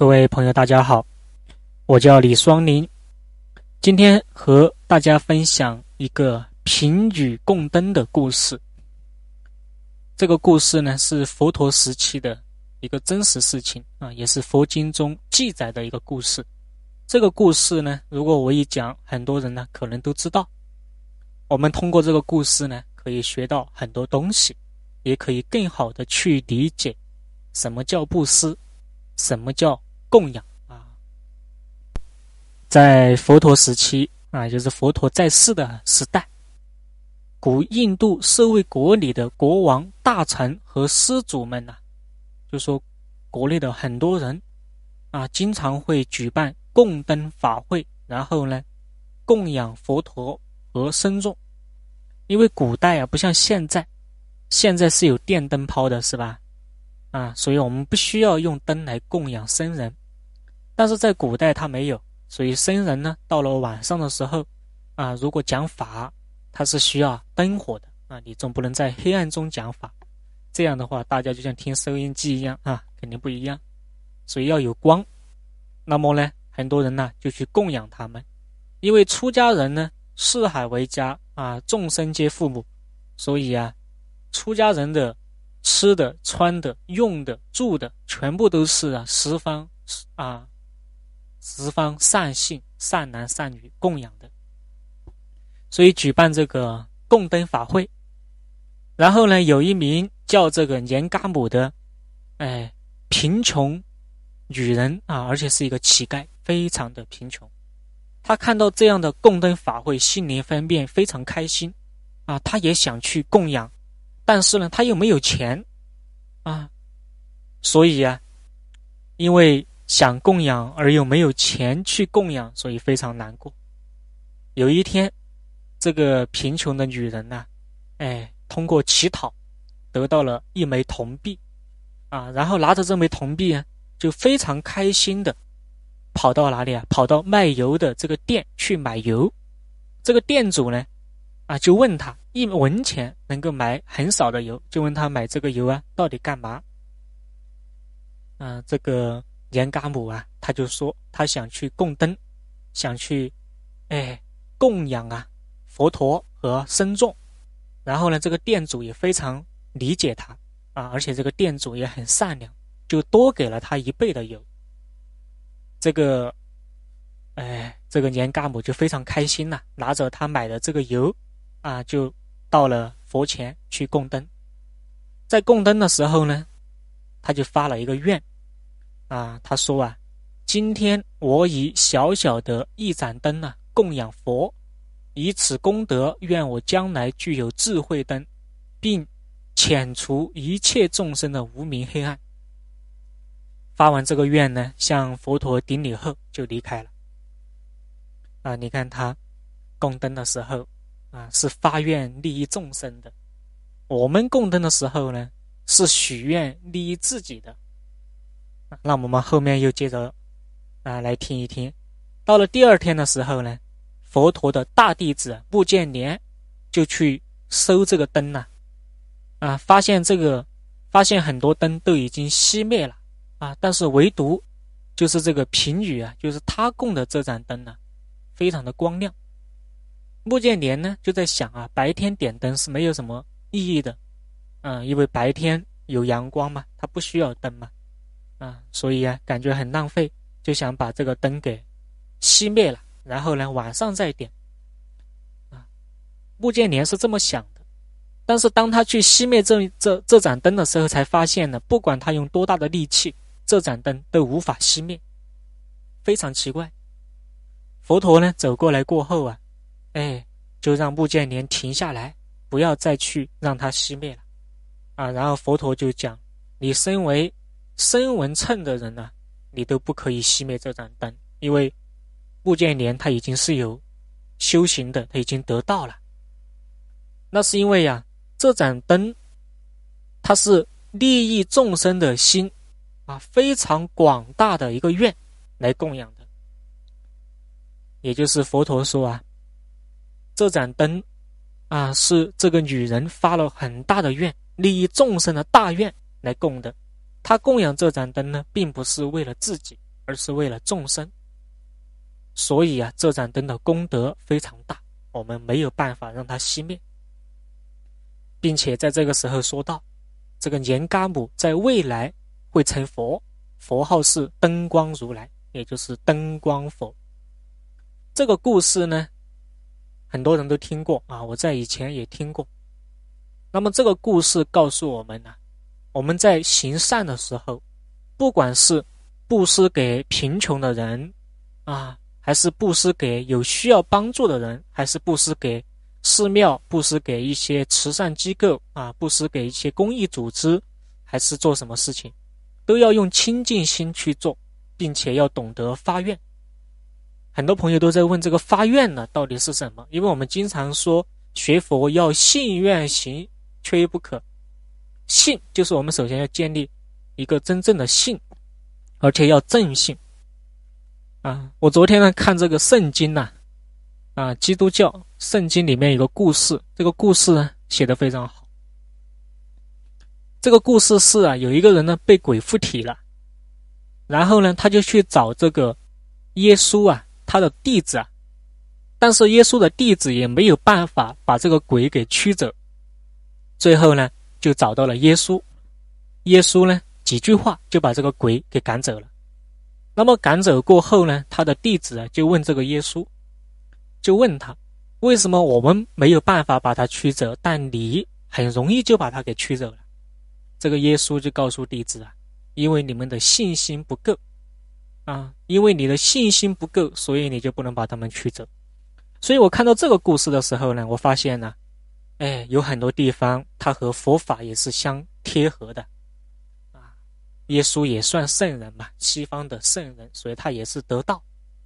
各位朋友，大家好，我叫李双林，今天和大家分享一个贫女供灯的故事。这个故事呢是佛陀时期的一个真实事情啊，也是佛经中记载的一个故事。这个故事呢，如果我一讲，很多人呢可能都知道。我们通过这个故事呢，可以学到很多东西，也可以更好的去理解什么叫布施，什么叫。供养啊，在佛陀时期啊，就是佛陀在世的时代，古印度社会国里的国王、大臣和施主们呐，就说国内的很多人啊，经常会举办供灯法会，然后呢，供养佛陀和僧众。因为古代啊，不像现在，现在是有电灯泡的，是吧？啊，所以我们不需要用灯来供养僧人。但是在古代他没有，所以僧人呢，到了晚上的时候，啊，如果讲法，他是需要灯火的啊，你总不能在黑暗中讲法，这样的话，大家就像听收音机一样啊，肯定不一样，所以要有光。那么呢，很多人呢就去供养他们，因为出家人呢，四海为家啊，众生皆父母，所以啊，出家人的吃的、穿的、用的、住的，全部都是啊十方啊。十方善信、善男善女供养的，所以举办这个供灯法会。然后呢，有一名叫这个年嘎姆的，哎，贫穷女人啊，而且是一个乞丐，非常的贫穷。他看到这样的供灯法会，心灵分辨，非常开心啊，他也想去供养，但是呢，他又没有钱啊，所以啊，因为。想供养而又没有钱去供养，所以非常难过。有一天，这个贫穷的女人呢，哎，通过乞讨得到了一枚铜币，啊，然后拿着这枚铜币啊，就非常开心的跑到哪里啊？跑到卖油的这个店去买油。这个店主呢，啊，就问他一文钱能够买很少的油，就问他买这个油啊到底干嘛？啊，这个。年嘎姆啊，他就说他想去供灯，想去，哎，供养啊佛陀和僧众。然后呢，这个店主也非常理解他啊，而且这个店主也很善良，就多给了他一倍的油。这个，哎，这个年嘎姆就非常开心了，拿着他买的这个油啊，就到了佛前去供灯。在供灯的时候呢，他就发了一个愿。啊，他说啊，今天我以小小的一盏灯呢供养佛，以此功德，愿我将来具有智慧灯，并遣除一切众生的无明黑暗。发完这个愿呢，向佛陀顶礼后就离开了。啊，你看他供灯的时候啊，是发愿利益众生的；我们供灯的时候呢，是许愿利益自己的。那我们后面又接着啊来听一听。到了第二天的时候呢，佛陀的大弟子穆建连就去收这个灯了，啊，发现这个发现很多灯都已经熄灭了啊，但是唯独就是这个贫女啊，就是他供的这盏灯呢，非常的光亮。穆建连呢就在想啊，白天点灯是没有什么意义的，嗯，因为白天有阳光嘛，他不需要灯嘛。啊，所以啊，感觉很浪费，就想把这个灯给熄灭了，然后呢，晚上再点。啊，穆建连是这么想的，但是当他去熄灭这这这盏灯的时候，才发现呢，不管他用多大的力气，这盏灯都无法熄灭，非常奇怪。佛陀呢走过来过后啊，哎，就让穆建连停下来，不要再去让它熄灭了。啊，然后佛陀就讲：“你身为。”声闻称的人呢，你都不可以熄灭这盏灯，因为穆建连他已经是有修行的，他已经得到了。那是因为呀，这盏灯它是利益众生的心啊，非常广大的一个愿来供养的。也就是佛陀说啊，这盏灯啊是这个女人发了很大的愿，利益众生的大愿来供的。他供养这盏灯呢，并不是为了自己，而是为了众生。所以啊，这盏灯的功德非常大，我们没有办法让它熄灭，并且在这个时候说到，这个年伽姆在未来会成佛，佛号是灯光如来，也就是灯光佛。这个故事呢，很多人都听过啊，我在以前也听过。那么这个故事告诉我们呢，我们在行善的时候，不管是布施给贫穷的人啊。还是布施给有需要帮助的人，还是布施给寺庙，布施给一些慈善机构啊，布施给一些公益组织，还是做什么事情，都要用清净心去做，并且要懂得发愿。很多朋友都在问这个发愿呢到底是什么？因为我们经常说学佛要信愿行，缺一不可。信就是我们首先要建立一个真正的信，而且要正信。啊，我昨天呢看这个圣经呐，啊，基督教圣经里面有个故事，这个故事呢写的非常好。这个故事是啊，有一个人呢被鬼附体了，然后呢他就去找这个耶稣啊，他的弟子啊，但是耶稣的弟子也没有办法把这个鬼给驱走，最后呢就找到了耶稣，耶稣呢几句话就把这个鬼给赶走了。那么赶走过后呢，他的弟子啊就问这个耶稣，就问他，为什么我们没有办法把他驱走，但你很容易就把他给驱走了？这个耶稣就告诉弟子啊，因为你们的信心不够啊，因为你的信心不够，所以你就不能把他们驱走。所以我看到这个故事的时候呢，我发现呢，哎，有很多地方它和佛法也是相贴合的。啊耶稣也算圣人嘛，西方的圣人，所以他也是得道，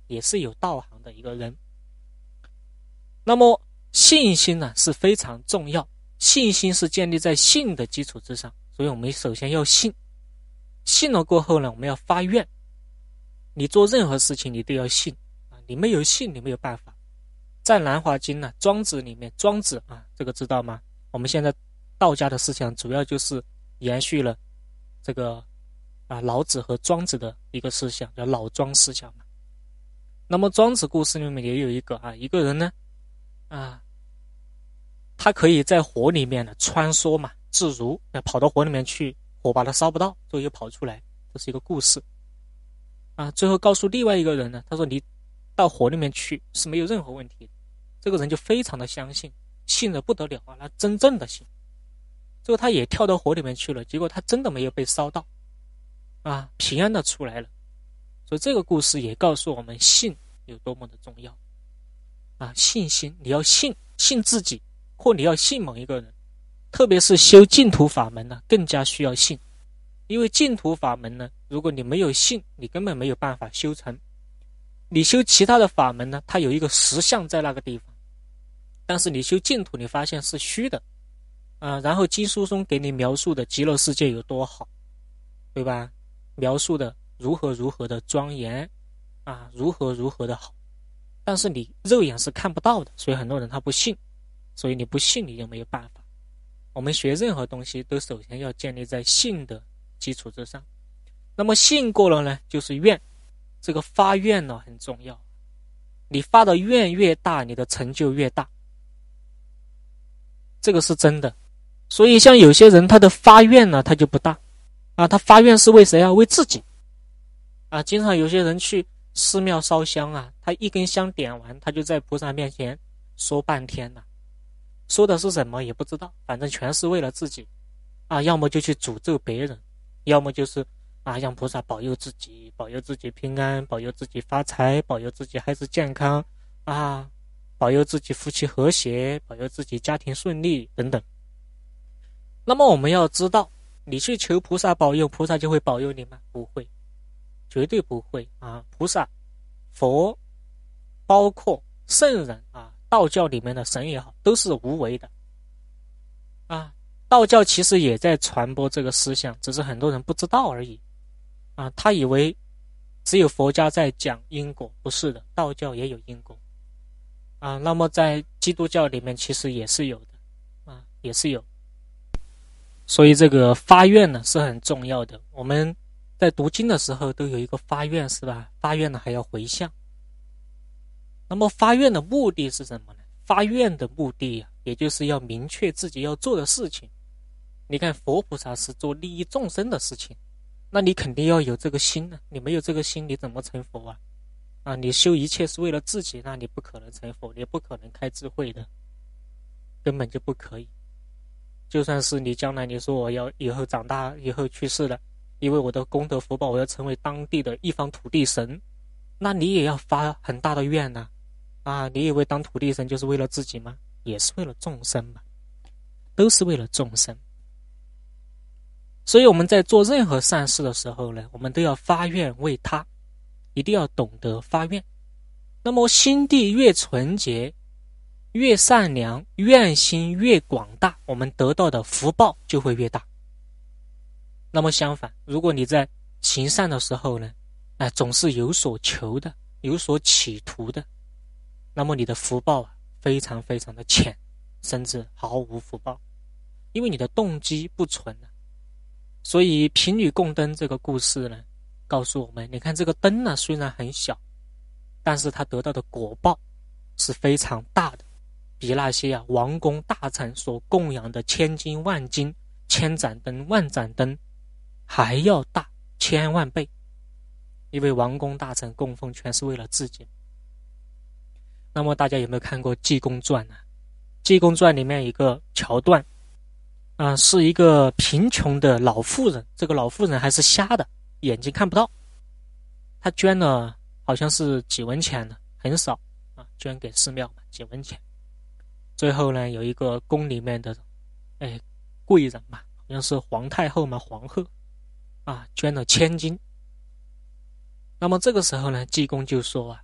也是有道行的一个人。那么信心呢是非常重要，信心是建立在信的基础之上，所以我们首先要信，信了过后呢，我们要发愿。你做任何事情你都要信啊，你没有信你没有办法。在《南华经》呢，《庄子》里面，庄子啊，这个知道吗？我们现在道家的思想主要就是延续了这个。啊，老子和庄子的一个思想叫老庄思想嘛。那么庄子故事里面也有一个啊，一个人呢，啊，他可以在火里面呢穿梭嘛，自如，跑到火里面去，火把他烧不到，最后又跑出来，这是一个故事。啊，最后告诉另外一个人呢，他说你到火里面去是没有任何问题的。这个人就非常的相信，信的不得了啊，那真正的信。最后他也跳到火里面去了，结果他真的没有被烧到。啊，平安的出来了，所以这个故事也告诉我们信有多么的重要。啊，信心，你要信，信自己，或你要信某一个人，特别是修净土法门呢，更加需要信，因为净土法门呢，如果你没有信，你根本没有办法修成。你修其他的法门呢，它有一个实相在那个地方，但是你修净土，你发现是虚的，啊，然后经书中给你描述的极乐世界有多好，对吧？描述的如何如何的庄严，啊，如何如何的好，但是你肉眼是看不到的，所以很多人他不信，所以你不信你就没有办法。我们学任何东西都首先要建立在信的基础之上，那么信过了呢，就是愿，这个发愿呢很重要，你发的愿越大，你的成就越大，这个是真的。所以像有些人他的发愿呢，他就不大。啊，他发愿是为谁啊？为自己。啊，经常有些人去寺庙烧香啊，他一根香点完，他就在菩萨面前说半天了，说的是什么也不知道，反正全是为了自己。啊，要么就去诅咒别人，要么就是啊，让菩萨保佑自己，保佑自己平安，保佑自己发财，保佑自己孩子健康，啊，保佑自己夫妻和谐，保佑自己家庭顺利等等。那么我们要知道。你去求菩萨保佑，菩萨就会保佑你吗？不会，绝对不会啊！菩萨、佛，包括圣人啊，道教里面的神也好，都是无为的啊。道教其实也在传播这个思想，只是很多人不知道而已啊。他以为只有佛家在讲因果，不是的，道教也有因果啊。那么在基督教里面，其实也是有的啊，也是有。所以这个发愿呢是很重要的。我们在读经的时候都有一个发愿，是吧？发愿呢还要回向。那么发愿的目的是什么呢？发愿的目的呀，也就是要明确自己要做的事情。你看，佛菩萨是做利益众生的事情，那你肯定要有这个心呢。你没有这个心，你怎么成佛啊？啊，你修一切是为了自己，那你不可能成佛，你不可能开智慧的，根本就不可以。就算是你将来你说我要以后长大以后去世了，因为我的功德福报，我要成为当地的一方土地神，那你也要发很大的愿呐。啊，你以为当土地神就是为了自己吗？也是为了众生嘛，都是为了众生。所以我们在做任何善事的时候呢，我们都要发愿为他，一定要懂得发愿。那么心地越纯洁、越善良、愿心越广大，我们得到的福报就会越大。那么相反，如果你在行善的时候呢，哎，总是有所求的、有所企图的。那么你的福报啊，非常非常的浅，甚至毫无福报，因为你的动机不纯啊。所以贫女共灯这个故事呢，告诉我们：你看这个灯呢，虽然很小，但是它得到的果报是非常大的，比那些啊王公大臣所供养的千金万金、千盏灯、万盏灯还要大千万倍。因为王公大臣供奉全是为了自己。那么大家有没有看过《济公传》呢？《济公传》里面一个桥段，啊，是一个贫穷的老妇人，这个老妇人还是瞎的，眼睛看不到。他捐了好像是几文钱呢，很少啊，捐给寺庙嘛，几文钱。最后呢，有一个宫里面的，哎，贵人嘛，好像是皇太后嘛，皇后，啊，捐了千金。那么这个时候呢，济公就说啊。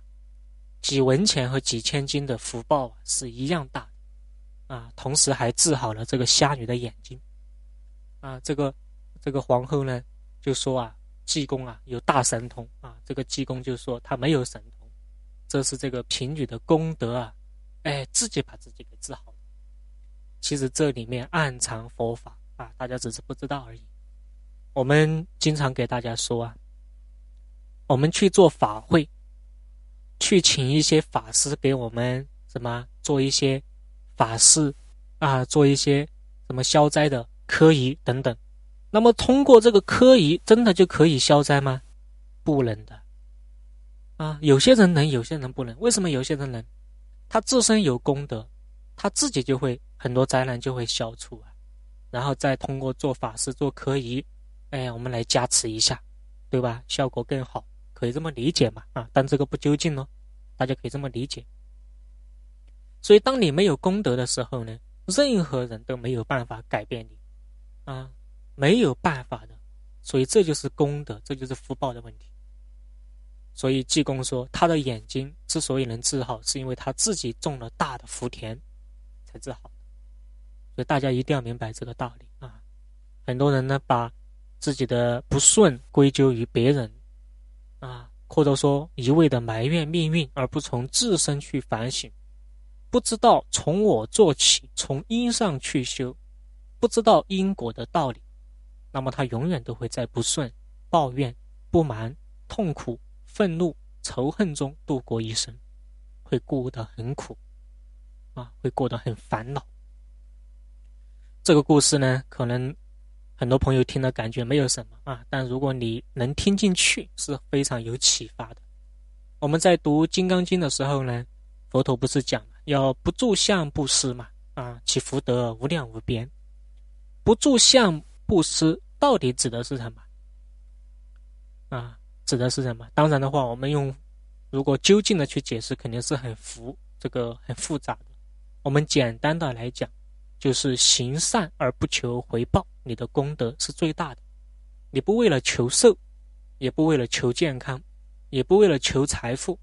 几文钱和几千金的福报啊是一样大，啊，同时还治好了这个瞎女的眼睛，啊，这个这个皇后呢就说啊，济公啊有大神通啊，这个济公就说他没有神通，这是这个贫女的功德啊，哎，自己把自己给治好了。其实这里面暗藏佛法啊，大家只是不知道而已。我们经常给大家说啊，我们去做法会。去请一些法师给我们什么做一些法事啊，做一些什么消灾的科仪等等。那么通过这个科仪，真的就可以消灾吗？不能的啊！有些人能，有些人不能。为什么有些人能？他自身有功德，他自己就会很多灾难就会消除啊。然后再通过做法事、做科仪，哎，我们来加持一下，对吧？效果更好。可以这么理解嘛？啊，但这个不究竟哦，大家可以这么理解。所以，当你没有功德的时候呢，任何人都没有办法改变你，啊，没有办法的。所以，这就是功德，这就是福报的问题。所以，济公说，他的眼睛之所以能治好，是因为他自己种了大的福田，才治好。所以，大家一定要明白这个道理啊！很多人呢，把自己的不顺归咎于别人。啊，或者说一味的埋怨命运，而不从自身去反省，不知道从我做起，从因上去修，不知道因果的道理，那么他永远都会在不顺、抱怨、不满、痛苦、愤怒、仇恨中度过一生，会过得很苦，啊，会过得很烦恼。这个故事呢，可能。很多朋友听了感觉没有什么啊，但如果你能听进去，是非常有启发的。我们在读《金刚经》的时候呢，佛陀不是讲要不住相布施嘛？啊，其福德无量无边。不住相布施到底指的是什么？啊，指的是什么？当然的话，我们用如果究竟的去解释，肯定是很复这个很复杂的。我们简单的来讲。就是行善而不求回报，你的功德是最大的。你不为了求寿，也不为了求健康，也不为了求财富，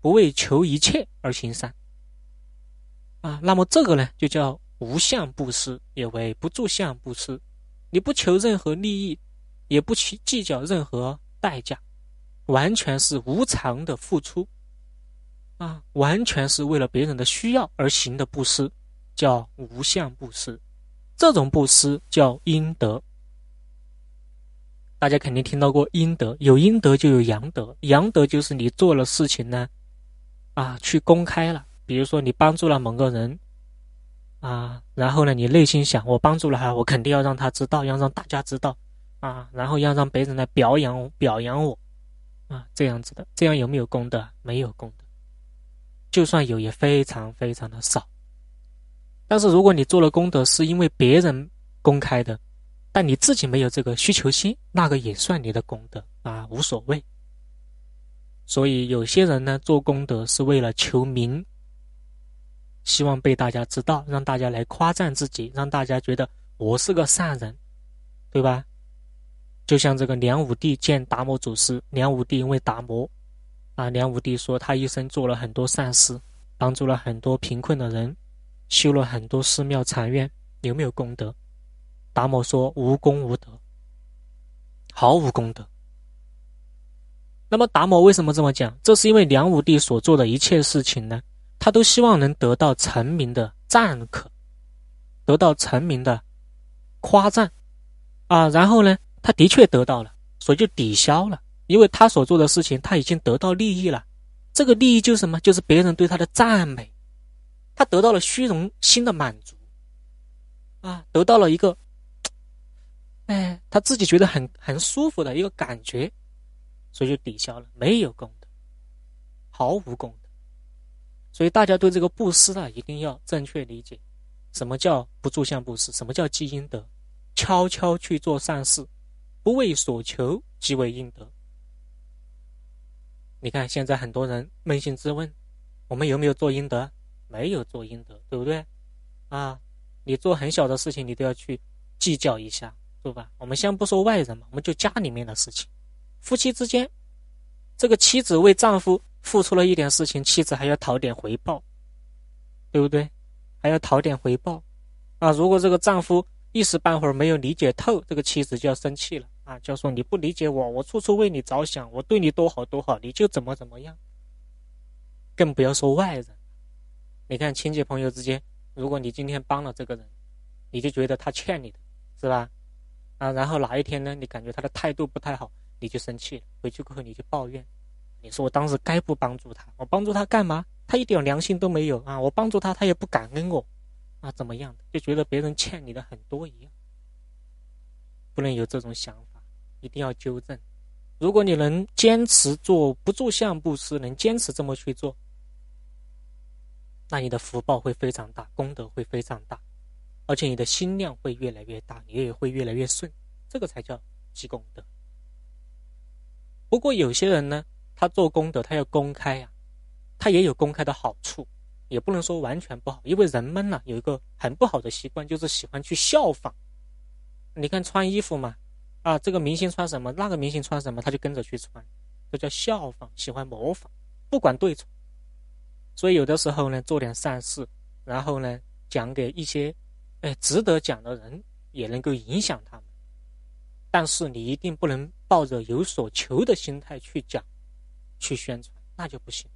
不为求一切而行善啊。那么这个呢，就叫无相布施，也为不住相布施。你不求任何利益，也不去计较任何代价，完全是无偿的付出啊，完全是为了别人的需要而行的布施。叫无相布施，这种布施叫阴德。大家肯定听到过阴德，有阴德就有阳德。阳德就是你做了事情呢，啊，去公开了。比如说你帮助了某个人，啊，然后呢，你内心想，我帮助了他，我肯定要让他知道，要让大家知道，啊，然后要让别人来表扬表扬我，啊，这样子的，这样有没有功德？没有功德，就算有，也非常非常的少。但是如果你做了功德，是因为别人公开的。但你自己没有这个需求心，那个也算你的功德啊，无所谓。所以有些人呢做功德是为了求名，希望被大家知道，让大家来夸赞自己，让大家觉得我是个善人，对吧？就像这个梁武帝见达摩祖师，梁武帝因为达摩啊，梁武帝说他一生做了很多善事，帮助了很多贫困的人，修了很多寺庙禅院，有没有功德？达摩说：“无功无德，毫无功德。”那么达摩为什么这么讲？这是因为梁武帝所做的一切事情呢，他都希望能得到臣民的赞可，得到臣民的夸赞啊。然后呢，他的确得到了，所以就抵消了，因为他所做的事情他已经得到利益了。这个利益就是什么？就是别人对他的赞美，他得到了虚荣心的满足啊，得到了一个。哎，他自己觉得很很舒服的一个感觉，所以就抵消了，没有功德，毫无功德。所以大家对这个布施啊，一定要正确理解，什么叫不住相布施，什么叫积阴德，悄悄去做善事，不为所求即为阴德。你看现在很多人扪心自问，我们有没有做阴德？没有做阴德，对不对？啊，你做很小的事情，你都要去计较一下。对吧？我们先不说外人嘛，我们就家里面的事情，夫妻之间，这个妻子为丈夫付出了一点事情，妻子还要讨点回报，对不对？还要讨点回报啊！如果这个丈夫一时半会儿没有理解透，这个妻子就要生气了啊，就说你不理解我，我处处为你着想，我对你多好多好，你就怎么怎么样。更不要说外人，你看亲戚朋友之间，如果你今天帮了这个人，你就觉得他欠你的，是吧？啊，然后哪一天呢？你感觉他的态度不太好，你就生气了。回去过后你就抱怨，你说我当时该不帮助他，我帮助他干嘛？他一点良心都没有啊！我帮助他，他也不感恩我，啊，怎么样的？就觉得别人欠你的很多一样，不能有这种想法，一定要纠正。如果你能坚持做不住相布施，能坚持这么去做，那你的福报会非常大，功德会非常大。而且你的心量会越来越大，你也会越来越顺，这个才叫积功德。不过有些人呢，他做功德，他要公开呀，他也有公开的好处，也不能说完全不好。因为人们呢有一个很不好的习惯，就是喜欢去效仿。你看穿衣服嘛，啊，这个明星穿什么，那个明星穿什么，他就跟着去穿，这叫效仿，喜欢模仿，不管对错。所以有的时候呢，做点善事，然后呢，讲给一些。哎，值得讲的人也能够影响他们，但是你一定不能抱着有所求的心态去讲、去宣传，那就不行。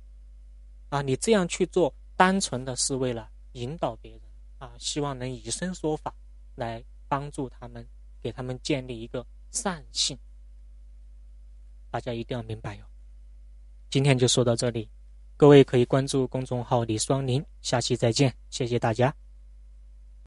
啊，你这样去做，单纯的是为了引导别人啊，希望能以身说法来帮助他们，给他们建立一个善性。大家一定要明白哟。今天就说到这里，各位可以关注公众号李双林，下期再见，谢谢大家。